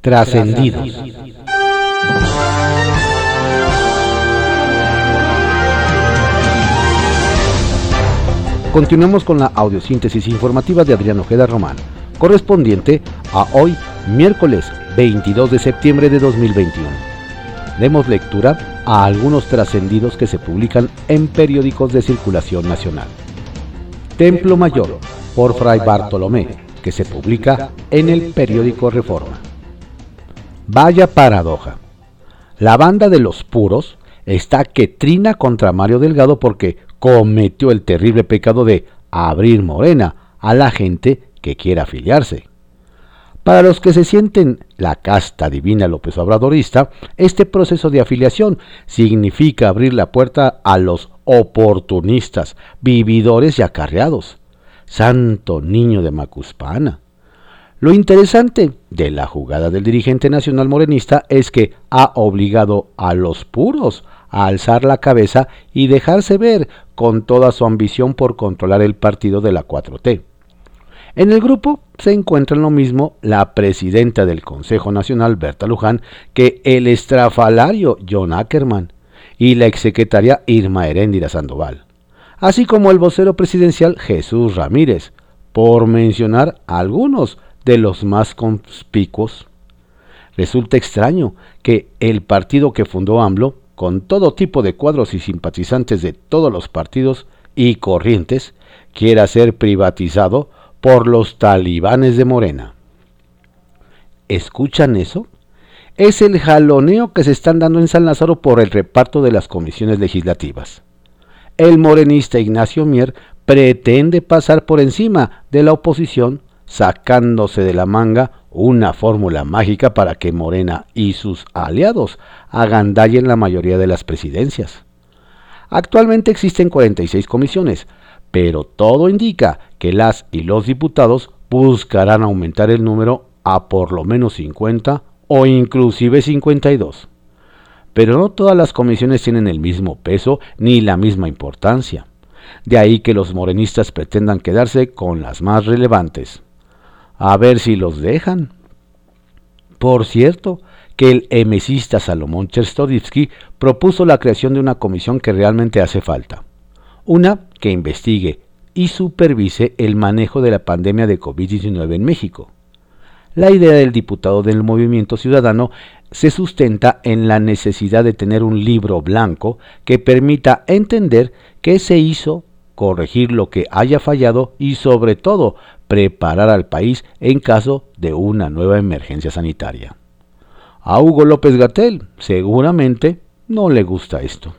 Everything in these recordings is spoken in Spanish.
Trascendidos. Continuamos con la audiosíntesis informativa de Adrián Ojeda Román, correspondiente a hoy, miércoles 22 de septiembre de 2021. Demos lectura a algunos trascendidos que se publican en periódicos de circulación nacional. Templo Mayor, por Fray Bartolomé, que se publica en el periódico Reforma. Vaya paradoja. La banda de los puros está que trina contra Mario Delgado porque cometió el terrible pecado de abrir morena a la gente que quiera afiliarse. Para los que se sienten la casta divina López Obradorista, este proceso de afiliación significa abrir la puerta a los oportunistas, vividores y acarreados. Santo niño de Macuspana. Lo interesante de la jugada del dirigente nacional morenista es que ha obligado a los puros a alzar la cabeza y dejarse ver con toda su ambición por controlar el partido de la 4T. En el grupo se encuentran lo mismo la presidenta del Consejo Nacional, Berta Luján, que el estrafalario John Ackerman y la exsecretaria Irma Heréndira Sandoval, así como el vocero presidencial Jesús Ramírez, por mencionar algunos de los más conspicuos. Resulta extraño que el partido que fundó AMLO con todo tipo de cuadros y simpatizantes de todos los partidos y corrientes, quiera ser privatizado por los talibanes de Morena. ¿Escuchan eso? Es el jaloneo que se están dando en San Lázaro por el reparto de las comisiones legislativas. El morenista Ignacio Mier pretende pasar por encima de la oposición sacándose de la manga una fórmula mágica para que Morena y sus aliados agandallen la mayoría de las presidencias. Actualmente existen 46 comisiones, pero todo indica que las y los diputados buscarán aumentar el número a por lo menos 50 o inclusive 52. Pero no todas las comisiones tienen el mismo peso ni la misma importancia. De ahí que los morenistas pretendan quedarse con las más relevantes. A ver si los dejan. Por cierto, que el emesista Salomón Chertorivsky propuso la creación de una comisión que realmente hace falta. Una que investigue y supervise el manejo de la pandemia de COVID-19 en México. La idea del diputado del Movimiento Ciudadano se sustenta en la necesidad de tener un libro blanco que permita entender qué se hizo, corregir lo que haya fallado y sobre todo preparar al país en caso de una nueva emergencia sanitaria. A Hugo López Gatel seguramente no le gusta esto.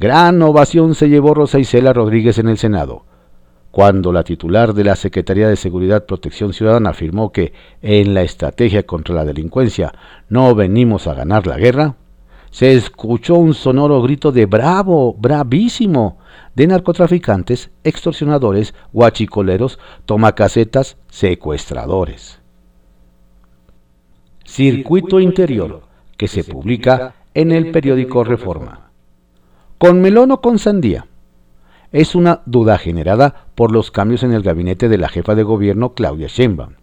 Gran ovación se llevó Rosa Isela Rodríguez en el Senado, cuando la titular de la Secretaría de Seguridad Protección Ciudadana afirmó que en la estrategia contra la delincuencia no venimos a ganar la guerra, se escuchó un sonoro grito de bravo, bravísimo, de narcotraficantes, extorsionadores, guachicoleros, tomacasetas, secuestradores. Circuito Interior, que se publica en el periódico Reforma. ¿Con melón o con sandía? Es una duda generada por los cambios en el gabinete de la jefa de gobierno Claudia Sheinbaum.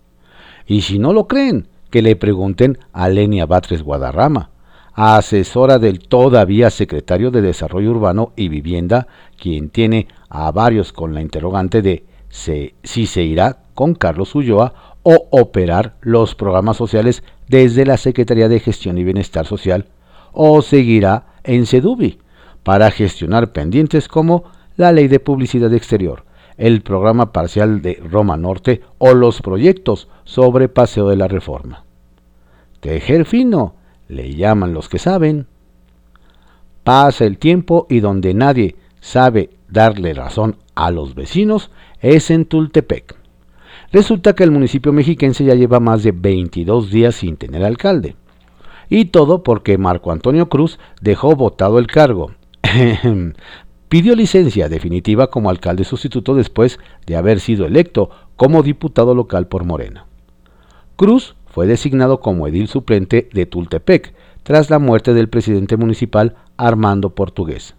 Y si no lo creen, que le pregunten a Lenia Batres Guadarrama, asesora del todavía secretario de Desarrollo Urbano y Vivienda, quien tiene a varios con la interrogante de si se irá con Carlos Ulloa o operar los programas sociales desde la Secretaría de Gestión y Bienestar Social o seguirá en Sedubi para gestionar pendientes como la Ley de Publicidad Exterior, el programa parcial de Roma Norte o los proyectos sobre Paseo de la Reforma. Tejer fino le llaman los que saben. Pasa el tiempo y donde nadie sabe darle razón a los vecinos es en Tultepec. Resulta que el municipio mexiquense ya lleva más de 22 días sin tener alcalde. Y todo porque Marco Antonio Cruz dejó votado el cargo. Pidió licencia definitiva como alcalde sustituto después de haber sido electo como diputado local por Morena. Cruz fue designado como edil suplente de Tultepec tras la muerte del presidente municipal Armando Portugués.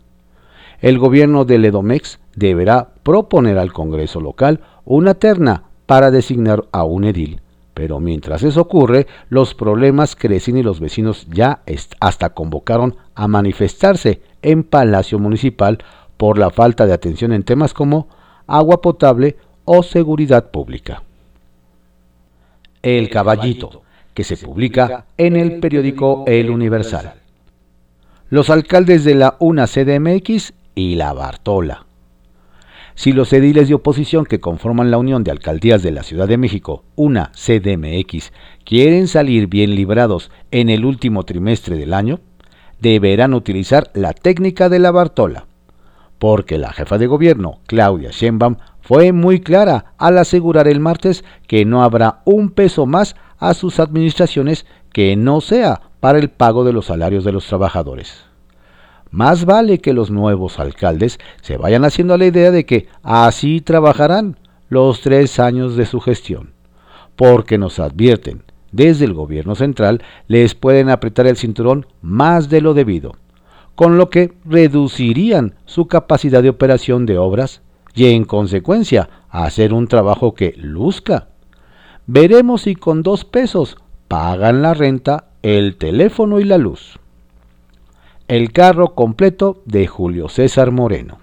El gobierno de Ledomex deberá proponer al Congreso local una terna para designar a un edil, Pero mientras eso ocurre, los problemas crecen y los vecinos ya hasta convocaron a manifestarse en Palacio Municipal por la falta de atención en temas como agua potable o seguridad pública. El Caballito, que se publica en el periódico El Universal. Los alcaldes de la UNA CDMX y la Bartola. Si los ediles de oposición que conforman la Unión de Alcaldías de la Ciudad de México, una CDMX, quieren salir bien librados en el último trimestre del año, deberán utilizar la técnica de la Bartola, porque la jefa de gobierno, Claudia Sheinbaum, fue muy clara al asegurar el martes que no habrá un peso más a sus administraciones que no sea para el pago de los salarios de los trabajadores. Más vale que los nuevos alcaldes se vayan haciendo a la idea de que así trabajarán los tres años de su gestión, porque nos advierten, desde el gobierno central les pueden apretar el cinturón más de lo debido, con lo que reducirían su capacidad de operación de obras y en consecuencia hacer un trabajo que luzca. Veremos si con dos pesos pagan la renta, el teléfono y la luz. El carro completo de Julio César Moreno.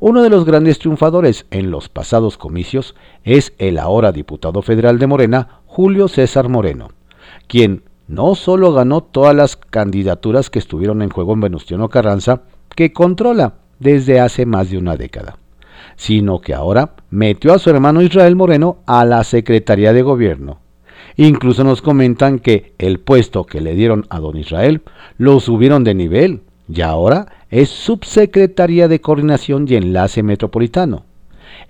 Uno de los grandes triunfadores en los pasados comicios es el ahora diputado federal de Morena, Julio César Moreno, quien no solo ganó todas las candidaturas que estuvieron en juego en Venustiano Carranza, que controla desde hace más de una década, sino que ahora metió a su hermano Israel Moreno a la Secretaría de Gobierno, Incluso nos comentan que el puesto que le dieron a don Israel lo subieron de nivel y ahora es subsecretaría de Coordinación y Enlace Metropolitano,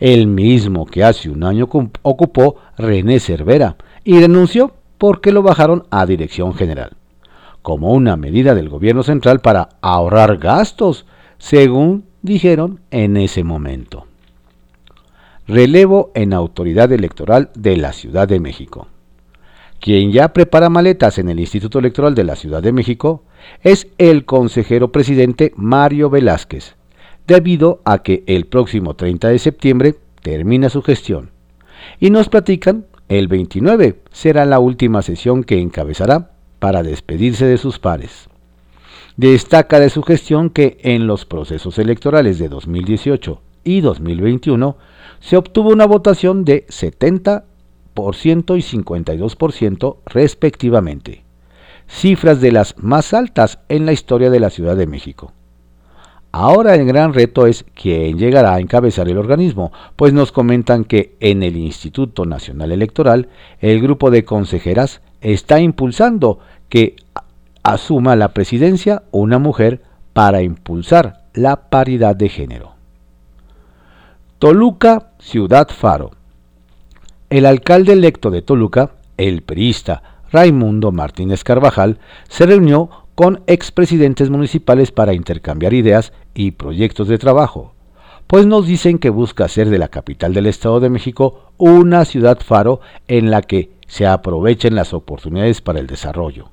el mismo que hace un año ocupó René Cervera y denunció porque lo bajaron a Dirección General, como una medida del gobierno central para ahorrar gastos, según dijeron en ese momento. Relevo en Autoridad Electoral de la Ciudad de México. Quien ya prepara maletas en el Instituto Electoral de la Ciudad de México es el consejero presidente Mario Velázquez, debido a que el próximo 30 de septiembre termina su gestión. Y nos platican, el 29 será la última sesión que encabezará para despedirse de sus pares. Destaca de su gestión que en los procesos electorales de 2018 y 2021 se obtuvo una votación de 70 y 52% respectivamente, cifras de las más altas en la historia de la Ciudad de México. Ahora el gran reto es quién llegará a encabezar el organismo, pues nos comentan que en el Instituto Nacional Electoral el grupo de consejeras está impulsando que asuma la presidencia una mujer para impulsar la paridad de género. Toluca, Ciudad Faro. El alcalde electo de Toluca, el perista Raimundo Martínez Carvajal, se reunió con expresidentes municipales para intercambiar ideas y proyectos de trabajo, pues nos dicen que busca hacer de la capital del Estado de México una ciudad faro en la que se aprovechen las oportunidades para el desarrollo.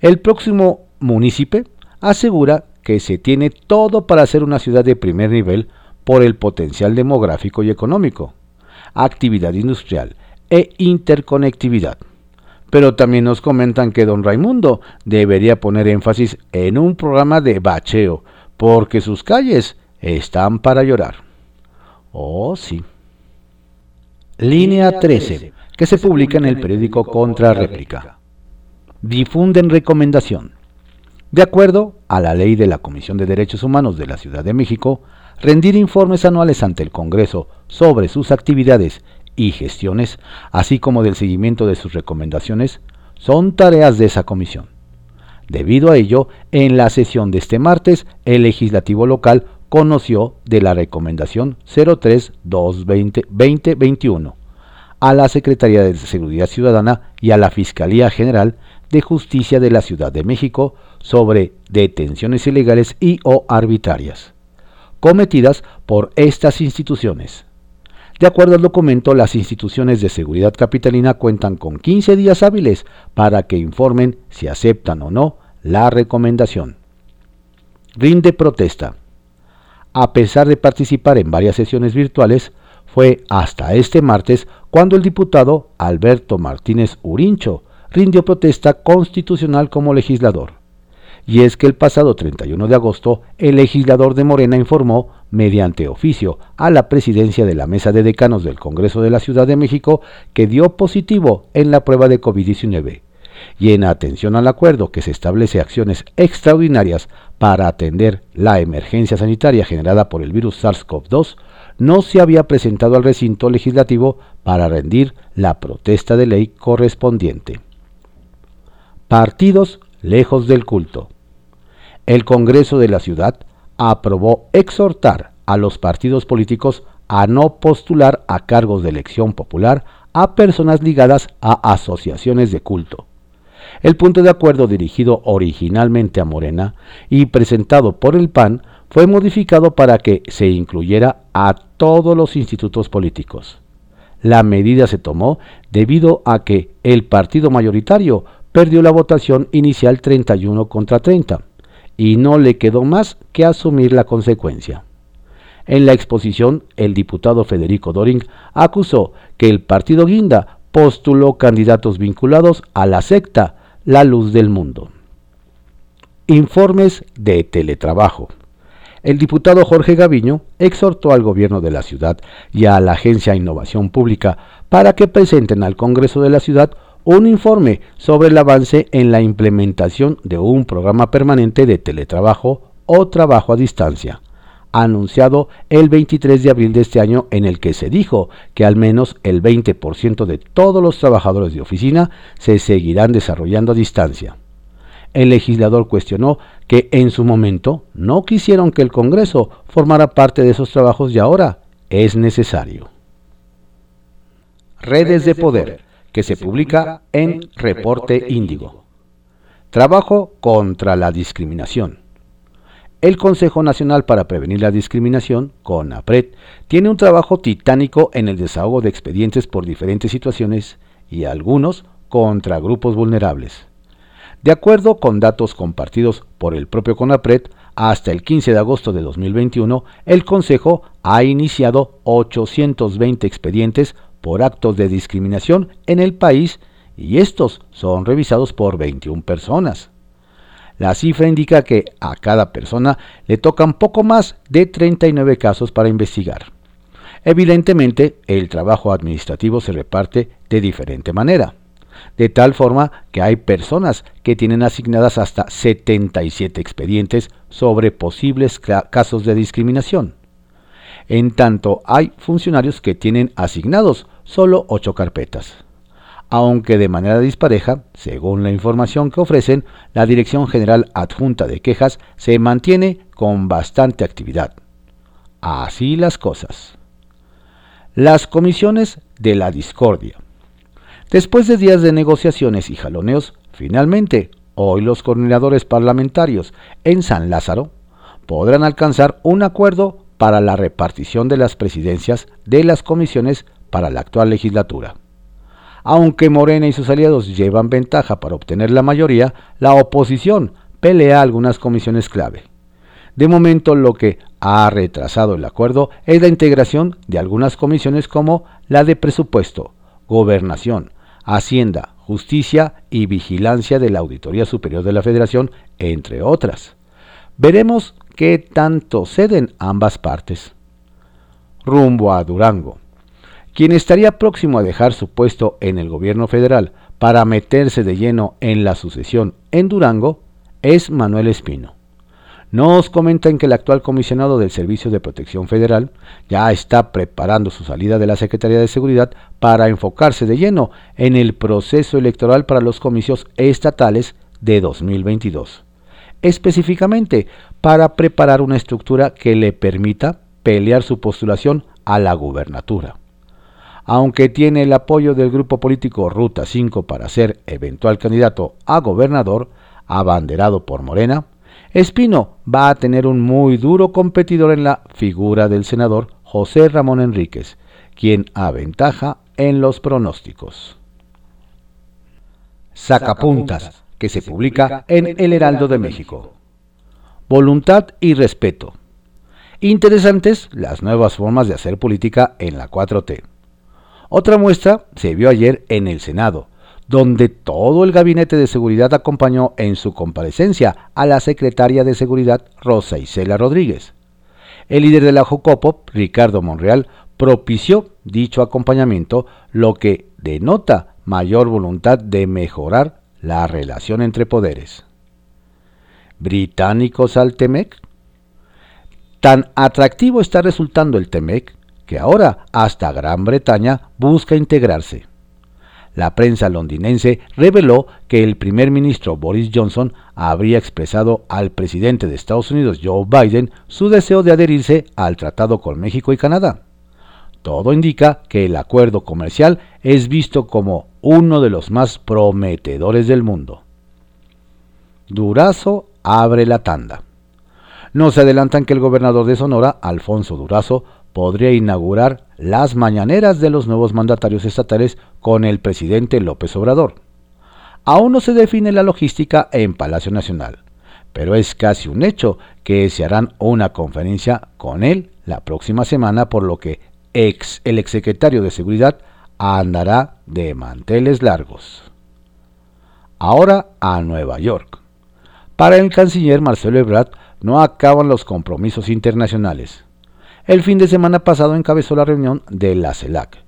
El próximo municipio asegura que se tiene todo para ser una ciudad de primer nivel por el potencial demográfico y económico actividad industrial e interconectividad. Pero también nos comentan que don Raimundo debería poner énfasis en un programa de bacheo, porque sus calles están para llorar. Oh, sí. Línea 13, que se publica en el periódico Contra Réplica. Difunden recomendación. De acuerdo a la ley de la Comisión de Derechos Humanos de la Ciudad de México, rendir informes anuales ante el Congreso sobre sus actividades y gestiones, así como del seguimiento de sus recomendaciones, son tareas de esa comisión. Debido a ello, en la sesión de este martes, el legislativo local conoció de la recomendación 03-2021 a la Secretaría de Seguridad Ciudadana y a la Fiscalía General de Justicia de la Ciudad de México sobre detenciones ilegales y o arbitrarias cometidas por estas instituciones. De acuerdo al documento, las instituciones de seguridad capitalina cuentan con 15 días hábiles para que informen si aceptan o no la recomendación. Rinde protesta. A pesar de participar en varias sesiones virtuales, fue hasta este martes cuando el diputado Alberto Martínez Urincho rindió protesta constitucional como legislador. Y es que el pasado 31 de agosto, el legislador de Morena informó, mediante oficio, a la presidencia de la Mesa de Decanos del Congreso de la Ciudad de México que dio positivo en la prueba de COVID-19. Y en atención al acuerdo que se establece acciones extraordinarias para atender la emergencia sanitaria generada por el virus SARS-CoV-2, no se había presentado al recinto legislativo para rendir la protesta de ley correspondiente. Partidos lejos del culto. El Congreso de la Ciudad aprobó exhortar a los partidos políticos a no postular a cargos de elección popular a personas ligadas a asociaciones de culto. El punto de acuerdo dirigido originalmente a Morena y presentado por el PAN fue modificado para que se incluyera a todos los institutos políticos. La medida se tomó debido a que el partido mayoritario perdió la votación inicial 31 contra 30 y no le quedó más que asumir la consecuencia. En la exposición, el diputado Federico Doring acusó que el partido Guinda postuló candidatos vinculados a la secta La Luz del Mundo. Informes de teletrabajo el diputado Jorge Gaviño exhortó al gobierno de la ciudad y a la Agencia Innovación Pública para que presenten al Congreso de la ciudad un informe sobre el avance en la implementación de un programa permanente de teletrabajo o trabajo a distancia, anunciado el 23 de abril de este año en el que se dijo que al menos el 20% de todos los trabajadores de oficina se seguirán desarrollando a distancia el legislador cuestionó que en su momento no quisieron que el Congreso formara parte de esos trabajos y ahora es necesario. Redes de Poder, que se publica en Reporte Índigo. Trabajo contra la discriminación. El Consejo Nacional para Prevenir la Discriminación, CONAPRED, tiene un trabajo titánico en el desahogo de expedientes por diferentes situaciones y algunos contra grupos vulnerables. De acuerdo con datos compartidos por el propio CONAPRED, hasta el 15 de agosto de 2021, el Consejo ha iniciado 820 expedientes por actos de discriminación en el país y estos son revisados por 21 personas. La cifra indica que a cada persona le tocan poco más de 39 casos para investigar. Evidentemente, el trabajo administrativo se reparte de diferente manera de tal forma que hay personas que tienen asignadas hasta 77 expedientes sobre posibles casos de discriminación. En tanto, hay funcionarios que tienen asignados solo 8 carpetas. Aunque de manera dispareja, según la información que ofrecen, la Dirección General Adjunta de Quejas se mantiene con bastante actividad. Así las cosas. Las comisiones de la discordia. Después de días de negociaciones y jaloneos, finalmente, hoy los coordinadores parlamentarios en San Lázaro podrán alcanzar un acuerdo para la repartición de las presidencias de las comisiones para la actual legislatura. Aunque Morena y sus aliados llevan ventaja para obtener la mayoría, la oposición pelea algunas comisiones clave. De momento lo que ha retrasado el acuerdo es la integración de algunas comisiones como la de presupuesto, gobernación, Hacienda, Justicia y Vigilancia de la Auditoría Superior de la Federación, entre otras. Veremos qué tanto ceden ambas partes. Rumbo a Durango. Quien estaría próximo a dejar su puesto en el gobierno federal para meterse de lleno en la sucesión en Durango es Manuel Espino. Nos comentan que el actual comisionado del Servicio de Protección Federal ya está preparando su salida de la Secretaría de Seguridad para enfocarse de lleno en el proceso electoral para los comicios estatales de 2022. Específicamente, para preparar una estructura que le permita pelear su postulación a la gubernatura. Aunque tiene el apoyo del grupo político Ruta 5 para ser eventual candidato a gobernador, abanderado por Morena, Espino va a tener un muy duro competidor en la figura del senador José Ramón Enríquez, quien aventaja en los pronósticos. Sacapuntas, que se publica en El Heraldo de México. Voluntad y respeto. Interesantes las nuevas formas de hacer política en la 4T. Otra muestra se vio ayer en el Senado, donde todo el gabinete de seguridad acompañó en su comparecencia a la secretaria de Seguridad Rosa Isela Rodríguez. El líder de la Jocopo, Ricardo Monreal, propició dicho acompañamiento, lo que denota mayor voluntad de mejorar la relación entre poderes. ¿Británicos al Temec? Tan atractivo está resultando el Temec que ahora hasta Gran Bretaña busca integrarse. La prensa londinense reveló que el primer ministro Boris Johnson habría expresado al presidente de Estados Unidos Joe Biden su deseo de adherirse al tratado con México y Canadá. Todo indica que el acuerdo comercial es visto como uno de los más prometedores del mundo. Durazo abre la tanda. Nos adelantan que el gobernador de Sonora, Alfonso Durazo, podría inaugurar las mañaneras de los nuevos mandatarios estatales con el presidente López Obrador. Aún no se define la logística en Palacio Nacional, pero es casi un hecho que se harán una conferencia con él la próxima semana, por lo que ex, el exsecretario de Seguridad andará de manteles largos. Ahora a Nueva York. Para el canciller Marcelo Ebrard no acaban los compromisos internacionales. El fin de semana pasado encabezó la reunión de la CELAC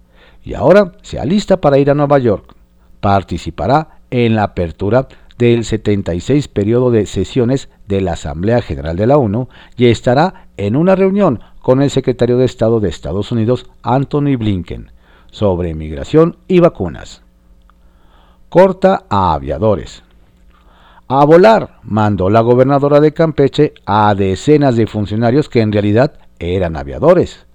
y ahora se alista para ir a Nueva York. Participará en la apertura del 76 periodo de sesiones de la Asamblea General de la ONU y estará en una reunión con el secretario de Estado de Estados Unidos, Anthony Blinken, sobre migración y vacunas. Corta a aviadores. A volar mandó la gobernadora de Campeche a decenas de funcionarios que en realidad eran aviadores.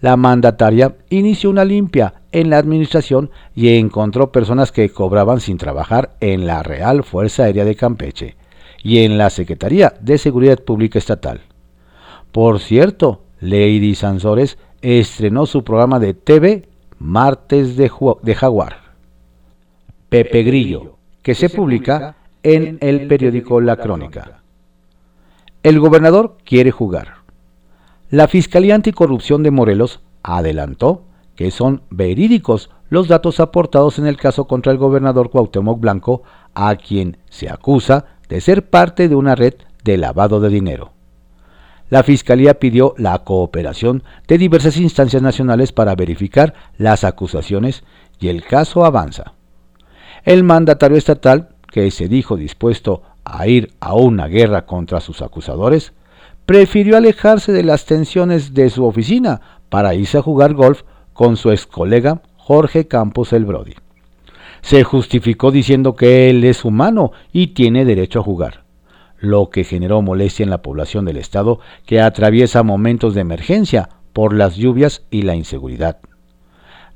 La mandataria inició una limpia en la administración y encontró personas que cobraban sin trabajar en la Real Fuerza Aérea de Campeche y en la Secretaría de Seguridad Pública Estatal. Por cierto, Lady Sansores estrenó su programa de TV Martes de, Jaguar. Pepe Grillo, que se publica en el periódico La Crónica. El gobernador quiere jugar. La Fiscalía Anticorrupción de Morelos adelantó que son verídicos los datos aportados en el caso contra el gobernador Cuauhtémoc Blanco, a quien se acusa de ser parte de una red de lavado de dinero. La Fiscalía pidió la cooperación de diversas instancias nacionales para verificar las acusaciones y el caso avanza. El mandatario estatal, que se dijo dispuesto a ir a una guerra contra sus acusadores, prefirió alejarse de las tensiones de su oficina para irse a jugar golf con su ex colega Jorge Campos el Brody. Se justificó diciendo que él es humano y tiene derecho a jugar, lo que generó molestia en la población del estado que atraviesa momentos de emergencia por las lluvias y la inseguridad.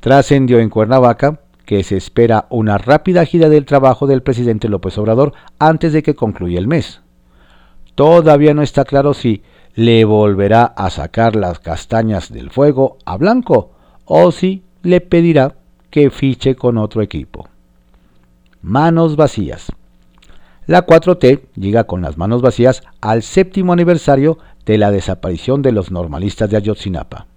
Trascendió en Cuernavaca que se espera una rápida gira del trabajo del presidente López Obrador antes de que concluya el mes. Todavía no está claro si le volverá a sacar las castañas del fuego a Blanco o si le pedirá que fiche con otro equipo. Manos vacías. La 4T llega con las manos vacías al séptimo aniversario de la desaparición de los normalistas de Ayotzinapa.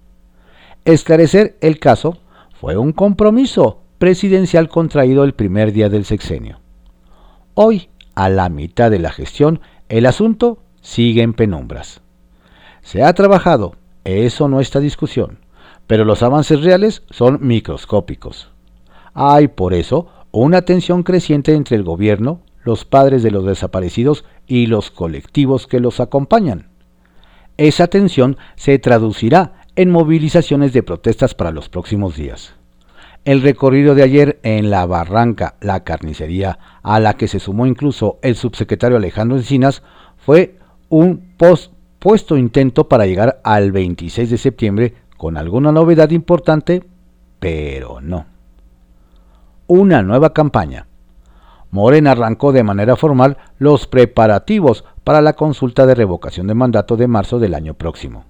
Esclarecer el caso fue un compromiso presidencial contraído el primer día del sexenio. Hoy, a la mitad de la gestión, el asunto sigue en penumbras. Se ha trabajado, eso no está discusión, pero los avances reales son microscópicos. Hay, por eso, una tensión creciente entre el gobierno, los padres de los desaparecidos y los colectivos que los acompañan. Esa tensión se traducirá en movilizaciones de protestas para los próximos días. El recorrido de ayer en la barranca La Carnicería, a la que se sumó incluso el subsecretario Alejandro Encinas, fue un pospuesto intento para llegar al 26 de septiembre con alguna novedad importante, pero no. Una nueva campaña. Morena arrancó de manera formal los preparativos para la consulta de revocación de mandato de marzo del año próximo.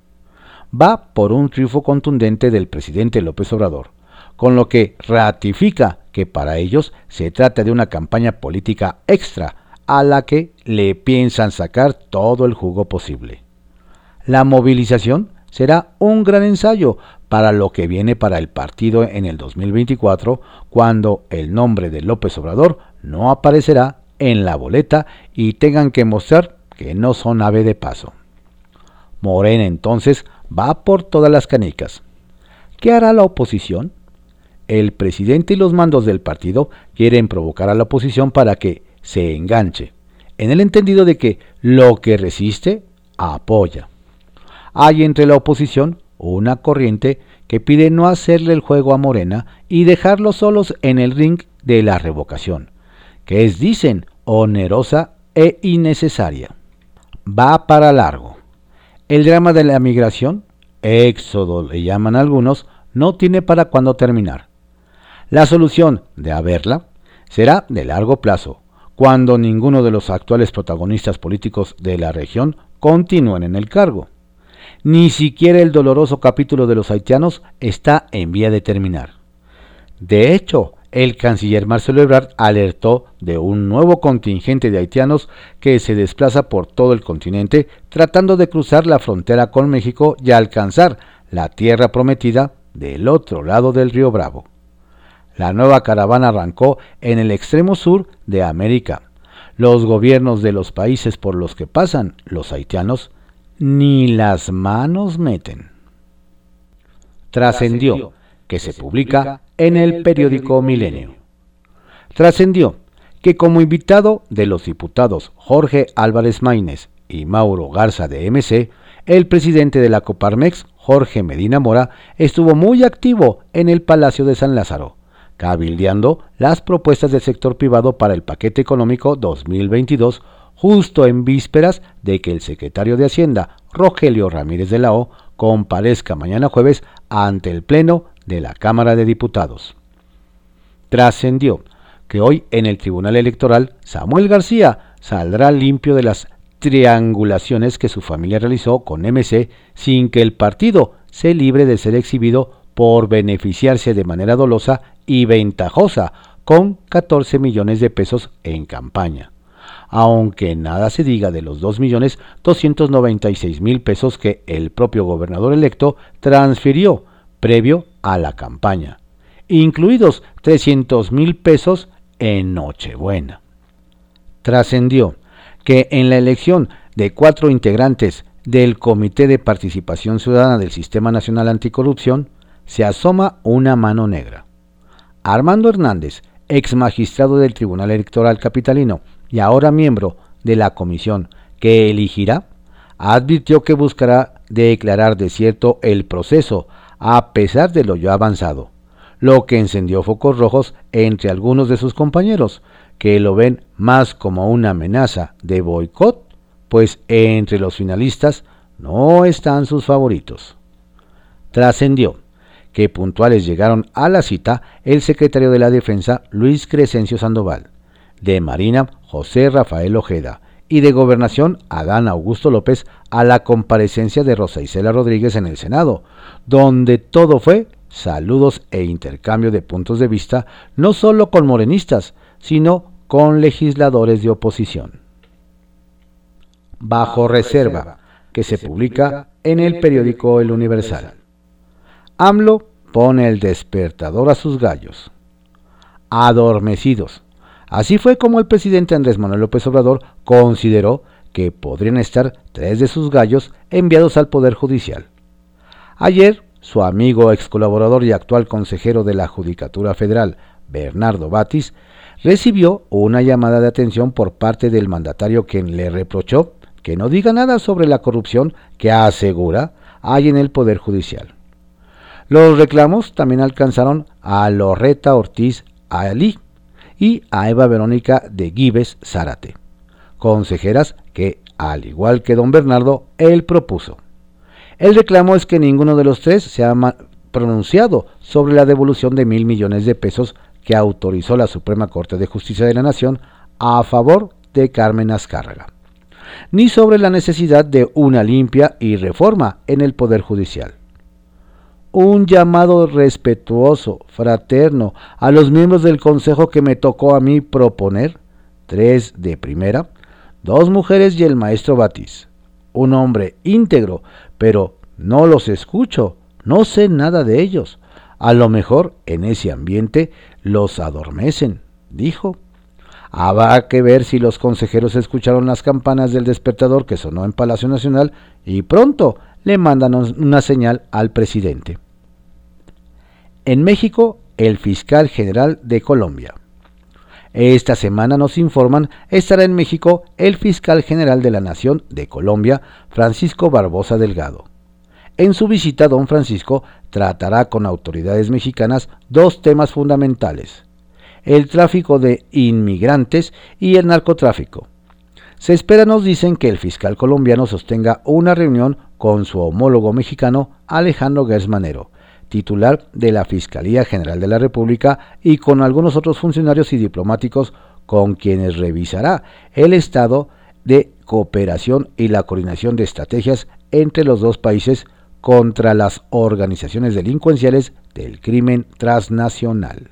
Va por un triunfo contundente del presidente López Obrador, con lo que ratifica que para ellos se trata de una campaña política extra a la que le piensan sacar todo el jugo posible. La movilización será un gran ensayo para lo que viene para el partido en el 2024, cuando el nombre de López Obrador no aparecerá en la boleta y tengan que mostrar que no son ave de paso. Morena entonces va por todas las canicas. ¿Qué hará la oposición? El presidente y los mandos del partido quieren provocar a la oposición para que se enganche, en el entendido de que lo que resiste, apoya. Hay entre la oposición una corriente que pide no hacerle el juego a Morena y dejarlos solos en el ring de la revocación, que es, dicen, onerosa e innecesaria. Va para largo. El drama de la migración, éxodo le llaman algunos, no tiene para cuándo terminar. La solución de haberla será de largo plazo, cuando ninguno de los actuales protagonistas políticos de la región continúen en el cargo. Ni siquiera el doloroso capítulo de los haitianos está en vía de terminar. De hecho, el canciller Marcelo Ebrard alertó de un nuevo contingente de haitianos que se desplaza por todo el continente tratando de cruzar la frontera con México y alcanzar la tierra prometida del otro lado del río Bravo. La nueva caravana arrancó en el extremo sur de América. Los gobiernos de los países por los que pasan los haitianos ni las manos meten. Trascendió que se publica en el periódico Milenio. Trascendió que como invitado de los diputados Jorge Álvarez Maínez y Mauro Garza de MC, el presidente de la Coparmex, Jorge Medina Mora, estuvo muy activo en el Palacio de San Lázaro, cabildeando las propuestas del sector privado para el paquete económico 2022, justo en vísperas de que el secretario de Hacienda, Rogelio Ramírez de la O, comparezca mañana jueves ante el Pleno de la Cámara de Diputados. Trascendió que hoy en el Tribunal Electoral Samuel García saldrá limpio de las triangulaciones que su familia realizó con MC sin que el partido se libre de ser exhibido por beneficiarse de manera dolosa y ventajosa con 14 millones de pesos en campaña. Aunque nada se diga de los 2.296.000 pesos que el propio gobernador electo transfirió previo a la campaña, incluidos 300 mil pesos en Nochebuena. Trascendió que en la elección de cuatro integrantes del Comité de Participación Ciudadana del Sistema Nacional Anticorrupción se asoma una mano negra. Armando Hernández, ex magistrado del Tribunal Electoral Capitalino y ahora miembro de la comisión que elegirá, advirtió que buscará declarar desierto el proceso a pesar de lo ya avanzado, lo que encendió focos rojos entre algunos de sus compañeros, que lo ven más como una amenaza de boicot, pues entre los finalistas no están sus favoritos. Trascendió que puntuales llegaron a la cita el secretario de la Defensa Luis Crescencio Sandoval, de Marina José Rafael Ojeda y de Gobernación Adán Augusto López a la comparecencia de Rosa Isela Rodríguez en el Senado, donde todo fue saludos e intercambio de puntos de vista, no solo con morenistas, sino con legisladores de oposición. Bajo reserva, que se publica en el periódico El Universal. AMLO pone el despertador a sus gallos. Adormecidos, Así fue como el presidente Andrés Manuel López Obrador consideró que podrían estar tres de sus gallos enviados al Poder Judicial. Ayer, su amigo ex colaborador y actual consejero de la Judicatura Federal, Bernardo Batis, recibió una llamada de atención por parte del mandatario quien le reprochó que no diga nada sobre la corrupción que asegura hay en el Poder Judicial. Los reclamos también alcanzaron a Loreta Ortiz Ali, y a Eva Verónica de Gives Zárate, consejeras que, al igual que don Bernardo, él propuso. El reclamo es que ninguno de los tres se ha pronunciado sobre la devolución de mil millones de pesos que autorizó la Suprema Corte de Justicia de la Nación a favor de Carmen Azcárraga, ni sobre la necesidad de una limpia y reforma en el Poder Judicial un llamado respetuoso, fraterno, a los miembros del consejo que me tocó a mí proponer, tres de primera, dos mujeres y el maestro Batis, un hombre íntegro, pero no los escucho, no sé nada de ellos. A lo mejor en ese ambiente los adormecen, dijo. Habrá que ver si los consejeros escucharon las campanas del despertador que sonó en Palacio Nacional y pronto le mandan una señal al presidente. En México, el fiscal general de Colombia. Esta semana nos informan estará en México el fiscal general de la Nación de Colombia, Francisco Barbosa Delgado. En su visita, don Francisco tratará con autoridades mexicanas dos temas fundamentales, el tráfico de inmigrantes y el narcotráfico. Se espera, nos dicen, que el fiscal colombiano sostenga una reunión con su homólogo mexicano Alejandro Gersmanero, titular de la Fiscalía General de la República, y con algunos otros funcionarios y diplomáticos con quienes revisará el estado de cooperación y la coordinación de estrategias entre los dos países contra las organizaciones delincuenciales del crimen transnacional.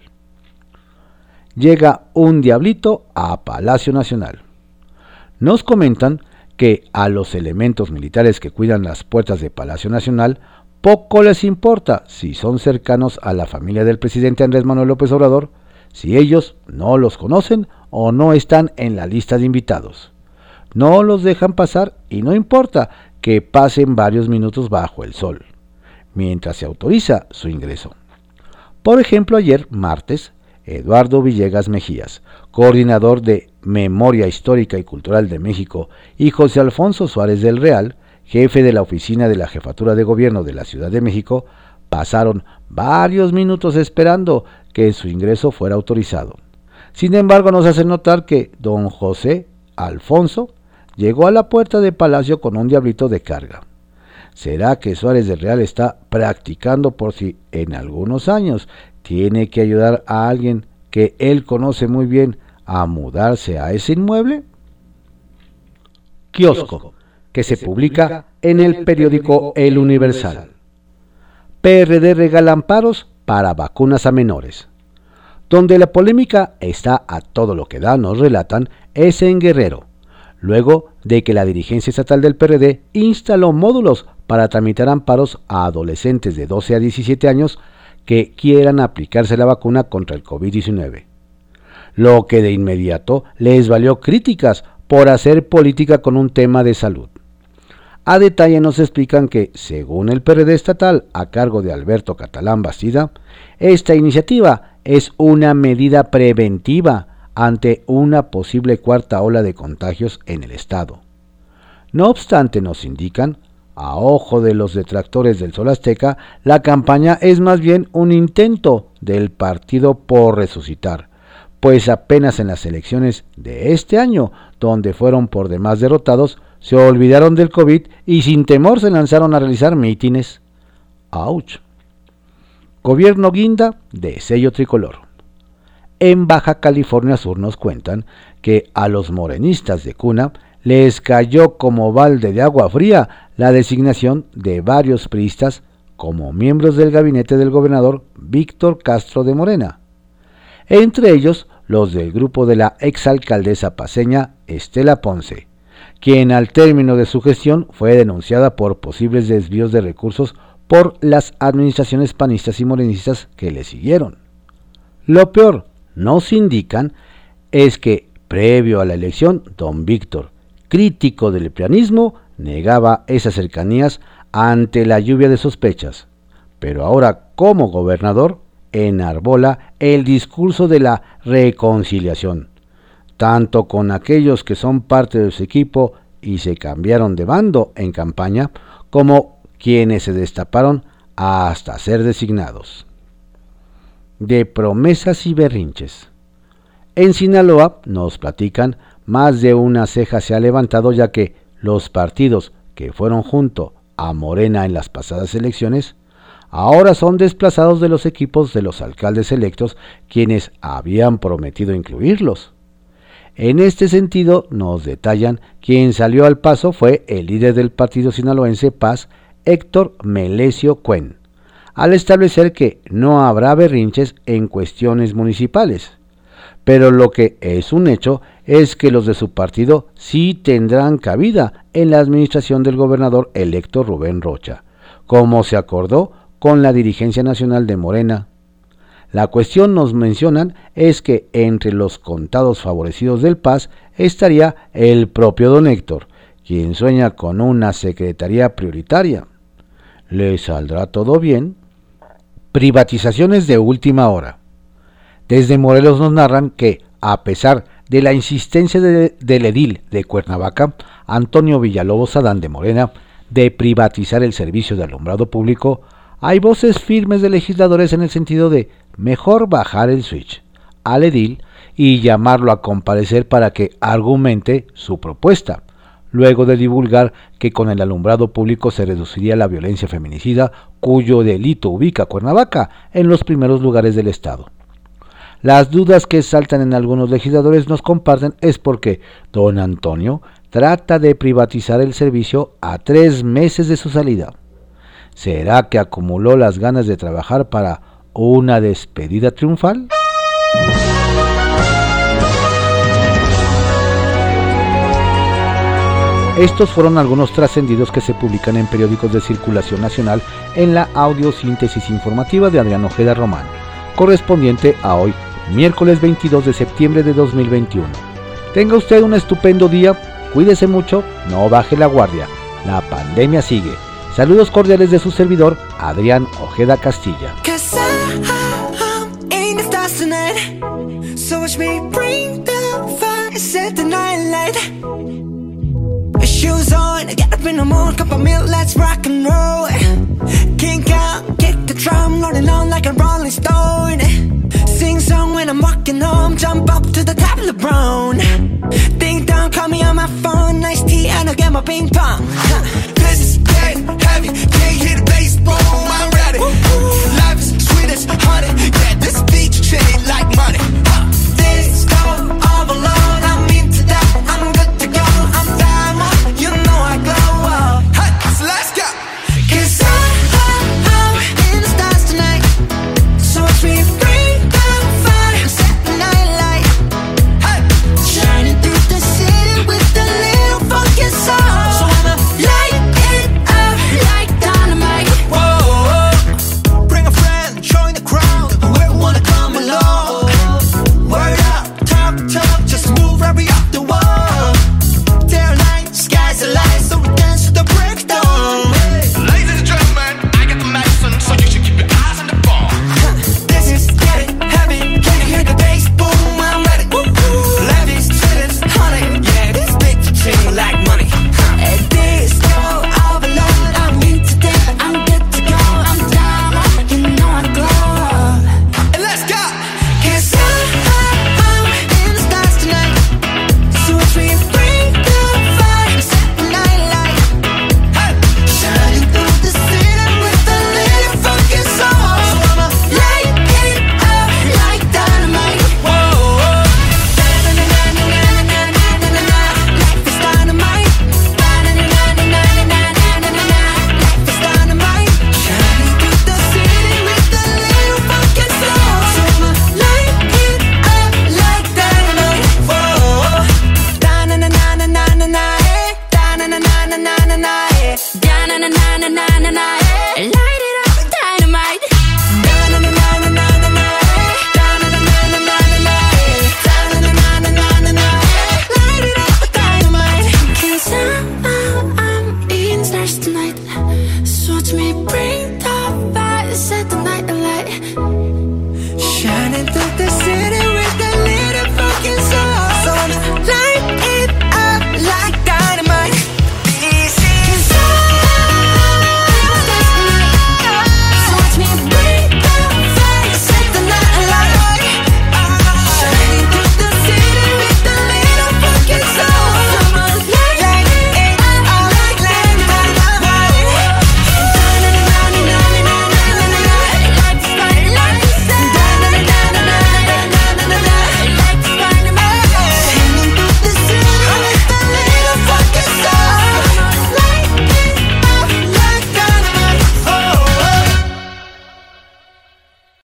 Llega un diablito a Palacio Nacional. Nos comentan que a los elementos militares que cuidan las puertas de Palacio Nacional poco les importa si son cercanos a la familia del presidente Andrés Manuel López Obrador, si ellos no los conocen o no están en la lista de invitados. No los dejan pasar y no importa que pasen varios minutos bajo el sol, mientras se autoriza su ingreso. Por ejemplo, ayer, martes, Eduardo Villegas Mejías, coordinador de Memoria Histórica y Cultural de México, y José Alfonso Suárez del Real, jefe de la oficina de la Jefatura de Gobierno de la Ciudad de México, pasaron varios minutos esperando que su ingreso fuera autorizado. Sin embargo, nos hace notar que don José Alfonso llegó a la puerta de palacio con un diablito de carga. ¿Será que Suárez del Real está practicando por si en algunos años tiene que ayudar a alguien que él conoce muy bien a mudarse a ese inmueble? Kiosco que se publica en el periódico El Universal. PRD regala amparos para vacunas a menores. Donde la polémica está a todo lo que da, nos relatan, es en Guerrero, luego de que la dirigencia estatal del PRD instaló módulos para tramitar amparos a adolescentes de 12 a 17 años que quieran aplicarse la vacuna contra el COVID-19. Lo que de inmediato les valió críticas por hacer política con un tema de salud. A detalle nos explican que, según el PRD estatal a cargo de Alberto Catalán Bastida, esta iniciativa es una medida preventiva ante una posible cuarta ola de contagios en el Estado. No obstante, nos indican, a ojo de los detractores del Sol Azteca, la campaña es más bien un intento del partido por resucitar, pues apenas en las elecciones de este año, donde fueron por demás derrotados, se olvidaron del COVID y sin temor se lanzaron a realizar mítines. ¡Auch! Gobierno guinda de sello tricolor. En Baja California Sur nos cuentan que a los morenistas de cuna les cayó como balde de agua fría la designación de varios priistas como miembros del gabinete del gobernador Víctor Castro de Morena. Entre ellos, los del grupo de la exalcaldesa paseña Estela Ponce, quien al término de su gestión fue denunciada por posibles desvíos de recursos por las administraciones panistas y morenistas que le siguieron. Lo peor, nos indican, es que previo a la elección, don Víctor, crítico del prianismo, negaba esas cercanías ante la lluvia de sospechas, pero ahora como gobernador enarbola el discurso de la reconciliación tanto con aquellos que son parte de su equipo y se cambiaron de bando en campaña, como quienes se destaparon hasta ser designados. De promesas y berrinches. En Sinaloa, nos platican, más de una ceja se ha levantado ya que los partidos que fueron junto a Morena en las pasadas elecciones, ahora son desplazados de los equipos de los alcaldes electos quienes habían prometido incluirlos. En este sentido, nos detallan, quien salió al paso fue el líder del partido sinaloense Paz, Héctor Melesio Cuen, al establecer que no habrá berrinches en cuestiones municipales. Pero lo que es un hecho es que los de su partido sí tendrán cabida en la administración del gobernador electo Rubén Rocha, como se acordó con la dirigencia nacional de Morena. La cuestión nos mencionan es que entre los contados favorecidos del Paz estaría el propio don Héctor, quien sueña con una secretaría prioritaria. ¿Le saldrá todo bien? Privatizaciones de última hora. Desde Morelos nos narran que, a pesar de la insistencia del edil de Cuernavaca, Antonio Villalobos Adán de Morena, de privatizar el servicio de alumbrado público, hay voces firmes de legisladores en el sentido de mejor bajar el switch al edil y llamarlo a comparecer para que argumente su propuesta, luego de divulgar que con el alumbrado público se reduciría la violencia feminicida, cuyo delito ubica Cuernavaca en los primeros lugares del Estado. Las dudas que saltan en algunos legisladores nos comparten es porque don Antonio trata de privatizar el servicio a tres meses de su salida. ¿Será que acumuló las ganas de trabajar para una despedida triunfal? Estos fueron algunos trascendidos que se publican en periódicos de circulación nacional en la audiosíntesis informativa de Adrián Ojeda Román, correspondiente a hoy, miércoles 22 de septiembre de 2021. Tenga usted un estupendo día, cuídese mucho, no baje la guardia, la pandemia sigue. Saludos cordiales de su servidor, Adrián Ojeda Castilla. shoes on, get up in the morning, cup of let's rock roll. Kink out, kick the drum, rolling on like a rolling stone. Sing song when I'm walking home, jump up to the top of the brown. Ding dong, call me on my phone, nice tea, and I'll get my ping pong. This honey,